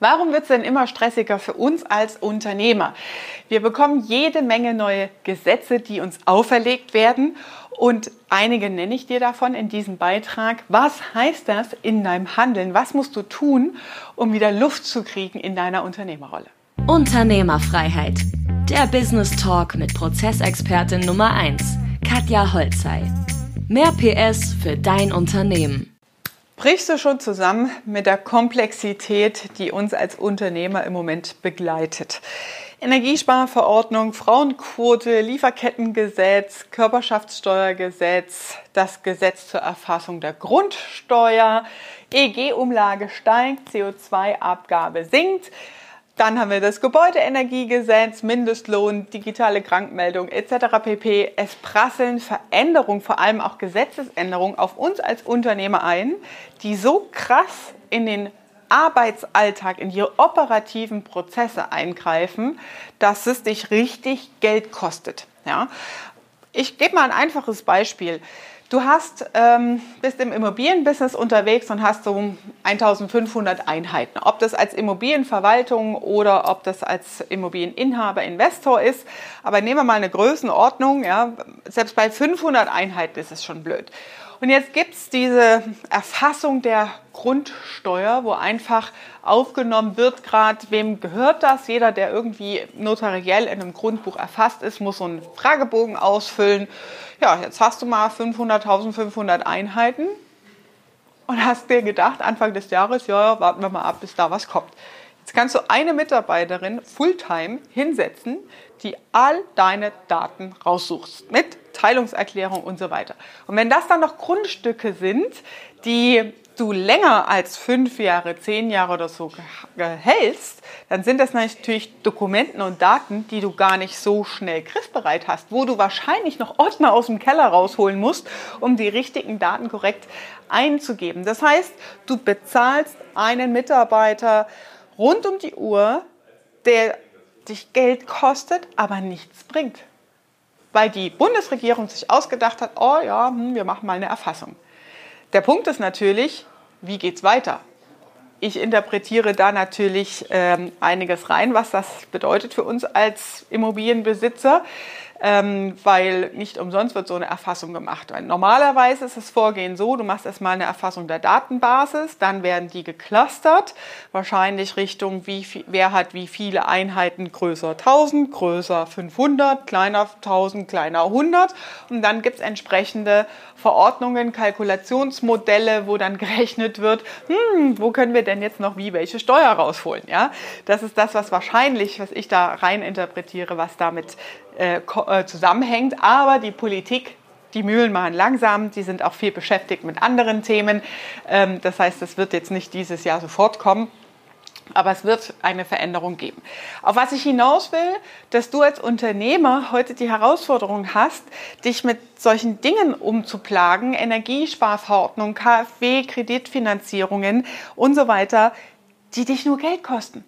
Warum wird es denn immer stressiger für uns als Unternehmer? Wir bekommen jede Menge neue Gesetze, die uns auferlegt werden. Und einige nenne ich dir davon in diesem Beitrag. Was heißt das in deinem Handeln? Was musst du tun, um wieder Luft zu kriegen in deiner Unternehmerrolle? Unternehmerfreiheit. Der Business Talk mit Prozessexpertin Nummer 1, Katja Holzei. Mehr PS für dein Unternehmen brichst du schon zusammen mit der Komplexität, die uns als Unternehmer im Moment begleitet. Energiesparverordnung, Frauenquote, Lieferkettengesetz, Körperschaftssteuergesetz, das Gesetz zur Erfassung der Grundsteuer, EG-Umlage steigt, CO2-Abgabe sinkt, dann haben wir das Gebäudeenergiegesetz, Mindestlohn, digitale Krankmeldung etc. pp. Es prasseln Veränderungen, vor allem auch Gesetzesänderungen auf uns als Unternehmer ein, die so krass in den Arbeitsalltag, in die operativen Prozesse eingreifen, dass es dich richtig Geld kostet. Ja? Ich gebe mal ein einfaches Beispiel. Du hast, ähm, bist im Immobilienbusiness unterwegs und hast so 1500 Einheiten. Ob das als Immobilienverwaltung oder ob das als Immobilieninhaber, Investor ist. Aber nehmen wir mal eine Größenordnung. Ja, selbst bei 500 Einheiten ist es schon blöd. Und jetzt gibt es diese Erfassung der Grundsteuer, wo einfach aufgenommen wird, gerade wem gehört das. Jeder, der irgendwie notariell in einem Grundbuch erfasst ist, muss so einen Fragebogen ausfüllen. Ja, jetzt hast du mal 500, 1500 Einheiten und hast dir gedacht, Anfang des Jahres, ja, warten wir mal ab, bis da was kommt. Jetzt kannst du eine Mitarbeiterin Fulltime hinsetzen, die all deine Daten raussuchst mit Teilungserklärung und so weiter. Und wenn das dann noch Grundstücke sind, die du länger als fünf Jahre, zehn Jahre oder so hältst, dann sind das natürlich Dokumenten und Daten, die du gar nicht so schnell griffbereit hast, wo du wahrscheinlich noch Ordner aus dem Keller rausholen musst, um die richtigen Daten korrekt einzugeben. Das heißt, du bezahlst einen Mitarbeiter rund um die Uhr, der dich Geld kostet, aber nichts bringt. Weil die Bundesregierung sich ausgedacht hat, oh ja, hm, wir machen mal eine Erfassung. Der Punkt ist natürlich, wie geht es weiter? Ich interpretiere da natürlich ähm, einiges rein, was das bedeutet für uns als Immobilienbesitzer ähm, weil nicht umsonst wird so eine Erfassung gemacht. Weil normalerweise ist das Vorgehen so, du machst erstmal eine Erfassung der Datenbasis, dann werden die geclustert, wahrscheinlich Richtung, wie wer hat wie viele Einheiten größer 1000, größer 500, kleiner 1000, kleiner 100 und dann gibt es entsprechende Verordnungen, Kalkulationsmodelle, wo dann gerechnet wird, hm, wo können wir denn jetzt noch wie welche Steuer rausholen. Ja? Das ist das, was wahrscheinlich, was ich da rein interpretiere, was damit äh, äh, zusammenhängt. Aber die Politik, die Mühlen machen langsam, die sind auch viel beschäftigt mit anderen Themen. Ähm, das heißt, es wird jetzt nicht dieses Jahr sofort kommen. Aber es wird eine Veränderung geben. Auf was ich hinaus will, dass du als Unternehmer heute die Herausforderung hast, dich mit solchen Dingen umzuplagen, Energiesparverordnung, KfW, Kreditfinanzierungen und so weiter, die dich nur Geld kosten.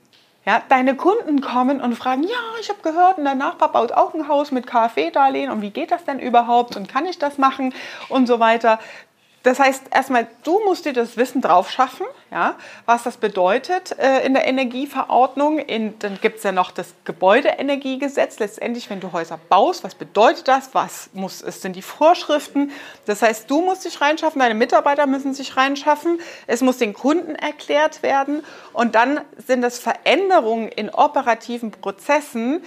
Ja, deine Kunden kommen und fragen, ja, ich habe gehört, der Nachbar baut auch ein Haus mit KfW-Darlehen und wie geht das denn überhaupt und kann ich das machen und so weiter. Das heißt, erstmal, du musst dir das Wissen drauf schaffen, ja, was das bedeutet äh, in der Energieverordnung. In, dann gibt es ja noch das Gebäudeenergiegesetz. Letztendlich, wenn du Häuser baust, was bedeutet das? Was muss, es sind die Vorschriften? Das heißt, du musst dich reinschaffen, deine Mitarbeiter müssen sich reinschaffen. Es muss den Kunden erklärt werden. Und dann sind es Veränderungen in operativen Prozessen,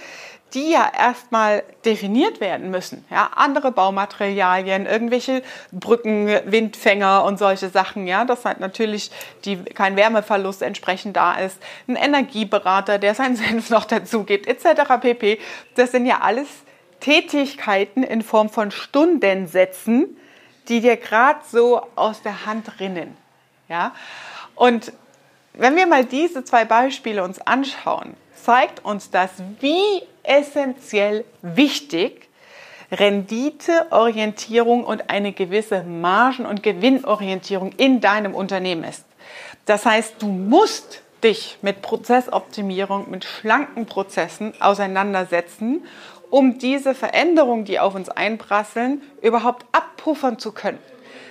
die ja erstmal definiert werden müssen. Ja, andere Baumaterialien, irgendwelche Brücken, Windfänger und solche Sachen, ja, dass halt natürlich die, kein Wärmeverlust entsprechend da ist. Ein Energieberater, der seinen Senf noch dazu gibt, etc. pp. Das sind ja alles Tätigkeiten in Form von Stundensätzen, die dir gerade so aus der Hand rinnen. Ja? Und wenn wir mal diese zwei Beispiele uns anschauen, zeigt uns das, wie essentiell wichtig Renditeorientierung und eine gewisse Margen- und Gewinnorientierung in deinem Unternehmen ist. Das heißt, du musst dich mit Prozessoptimierung, mit schlanken Prozessen auseinandersetzen, um diese Veränderungen, die auf uns einprasseln, überhaupt abpuffern zu können.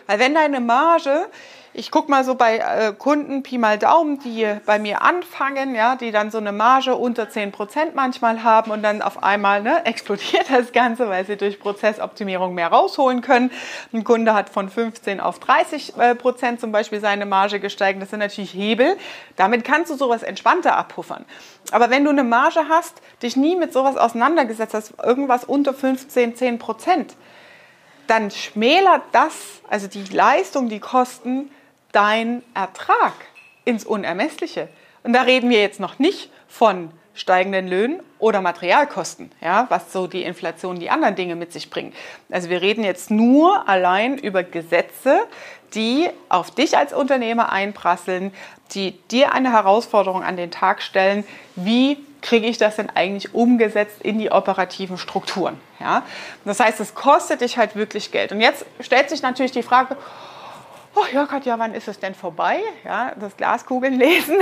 Weil wenn deine Marge ich gucke mal so bei äh, Kunden, Pi mal Daumen, die bei mir anfangen, ja, die dann so eine Marge unter 10 Prozent manchmal haben und dann auf einmal ne, explodiert das Ganze, weil sie durch Prozessoptimierung mehr rausholen können. Ein Kunde hat von 15 auf 30 äh, Prozent zum Beispiel seine Marge gesteigert. Das sind natürlich Hebel. Damit kannst du sowas entspannter abpuffern. Aber wenn du eine Marge hast, dich nie mit sowas auseinandergesetzt hast, irgendwas unter 15, 10 Prozent, dann schmälert das, also die Leistung, die Kosten, dein Ertrag ins Unermessliche. Und da reden wir jetzt noch nicht von steigenden Löhnen oder Materialkosten, ja, was so die Inflation, die anderen Dinge mit sich bringen. Also wir reden jetzt nur allein über Gesetze, die auf dich als Unternehmer einprasseln, die dir eine Herausforderung an den Tag stellen, wie kriege ich das denn eigentlich umgesetzt in die operativen Strukturen. Ja? Das heißt, es kostet dich halt wirklich Geld. Und jetzt stellt sich natürlich die Frage, oh ja Gott, ja, wann ist es denn vorbei? Ja, das Glaskugeln lesen,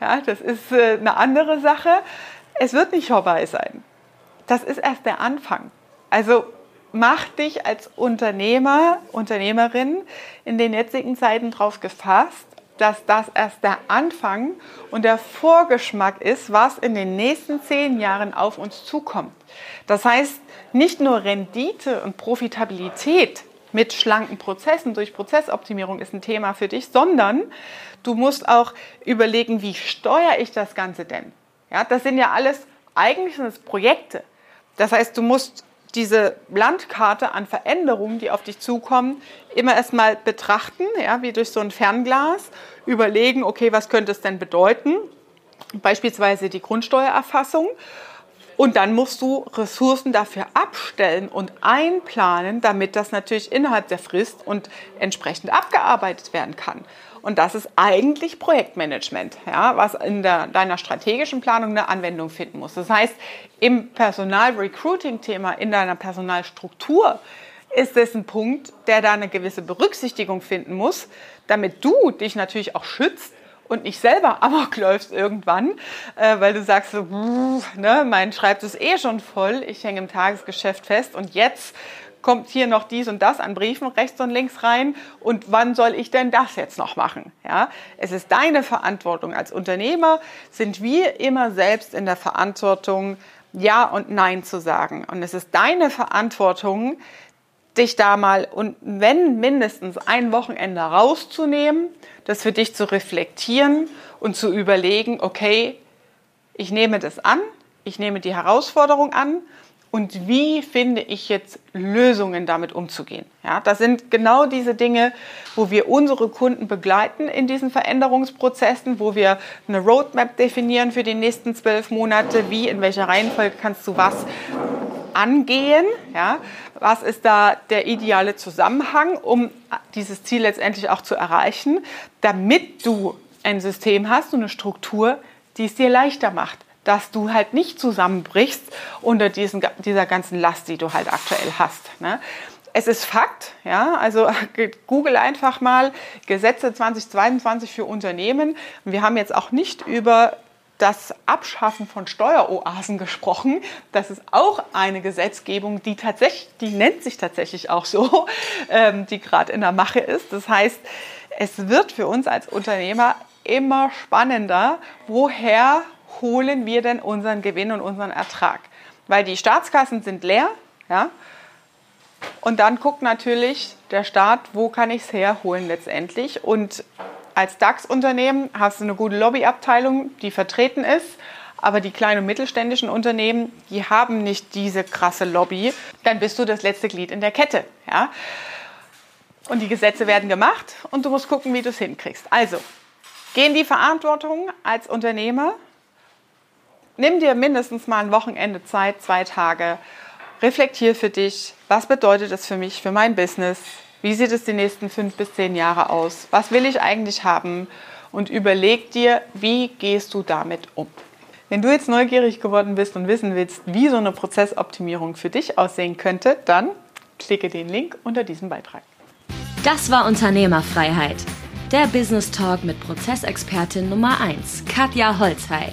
ja, das ist äh, eine andere Sache. Es wird nicht vorbei sein. Das ist erst der Anfang. Also mach dich als Unternehmer, Unternehmerin in den jetzigen Zeiten darauf gefasst, dass das erst der Anfang und der Vorgeschmack ist, was in den nächsten zehn Jahren auf uns zukommt. Das heißt, nicht nur Rendite und Profitabilität mit schlanken Prozessen durch Prozessoptimierung ist ein Thema für dich, sondern du musst auch überlegen, wie steuere ich das Ganze denn? Ja, das sind ja alles eigentlich sind es Projekte. Das heißt, du musst diese Landkarte an Veränderungen, die auf dich zukommen, immer erstmal betrachten, ja, wie durch so ein Fernglas, überlegen, okay, was könnte es denn bedeuten? Beispielsweise die Grundsteuererfassung und dann musst du Ressourcen dafür abstellen und einplanen, damit das natürlich innerhalb der Frist und entsprechend abgearbeitet werden kann. Und das ist eigentlich Projektmanagement, ja, was in der, deiner strategischen Planung eine Anwendung finden muss. Das heißt, im Personal-Recruiting-Thema, in deiner Personalstruktur, ist es ein Punkt, der da eine gewisse Berücksichtigung finden muss, damit du dich natürlich auch schützt und nicht selber amok läufst irgendwann, äh, weil du sagst so, ne, mein Schreibtisch ist eh schon voll, ich hänge im Tagesgeschäft fest und jetzt kommt hier noch dies und das an Briefen rechts und links rein und wann soll ich denn das jetzt noch machen? Ja, es ist deine Verantwortung als Unternehmer, sind wir immer selbst in der Verantwortung, ja und nein zu sagen. Und es ist deine Verantwortung, dich da mal und wenn mindestens ein Wochenende rauszunehmen, das für dich zu reflektieren und zu überlegen, okay, ich nehme das an, ich nehme die Herausforderung an und wie finde ich jetzt Lösungen damit umzugehen. Ja, das sind genau diese Dinge, wo wir unsere Kunden begleiten in diesen Veränderungsprozessen, wo wir eine Roadmap definieren für die nächsten zwölf Monate, wie, in welcher Reihenfolge kannst du was angehen. Ja? Was ist da der ideale Zusammenhang, um dieses Ziel letztendlich auch zu erreichen, damit du ein System hast, eine Struktur, die es dir leichter macht, dass du halt nicht zusammenbrichst unter diesen, dieser ganzen Last, die du halt aktuell hast. Ne? Es ist Fakt, ja, also google einfach mal Gesetze 2022 für Unternehmen. Wir haben jetzt auch nicht über das Abschaffen von Steueroasen gesprochen. Das ist auch eine Gesetzgebung, die tatsächlich, die nennt sich tatsächlich auch so, ähm, die gerade in der Mache ist. Das heißt, es wird für uns als Unternehmer immer spannender, woher holen wir denn unseren Gewinn und unseren Ertrag? Weil die Staatskassen sind leer, ja. Und dann guckt natürlich der Staat, wo kann ich es herholen letztendlich. Und als DAX-Unternehmen hast du eine gute Lobbyabteilung, die vertreten ist. Aber die kleinen und mittelständischen Unternehmen, die haben nicht diese krasse Lobby. Dann bist du das letzte Glied in der Kette. Ja? Und die Gesetze werden gemacht und du musst gucken, wie du es hinkriegst. Also, geh in die Verantwortung als Unternehmer. Nimm dir mindestens mal ein Wochenende Zeit, zwei Tage. Reflektier für dich, was bedeutet das für mich, für mein Business, wie sieht es die nächsten fünf bis zehn Jahre aus? Was will ich eigentlich haben? Und überleg dir, wie gehst du damit um? Wenn du jetzt neugierig geworden bist und wissen willst, wie so eine Prozessoptimierung für dich aussehen könnte, dann klicke den Link unter diesem Beitrag. Das war Unternehmerfreiheit. Der Business Talk mit Prozessexpertin Nummer 1, Katja Holzhey.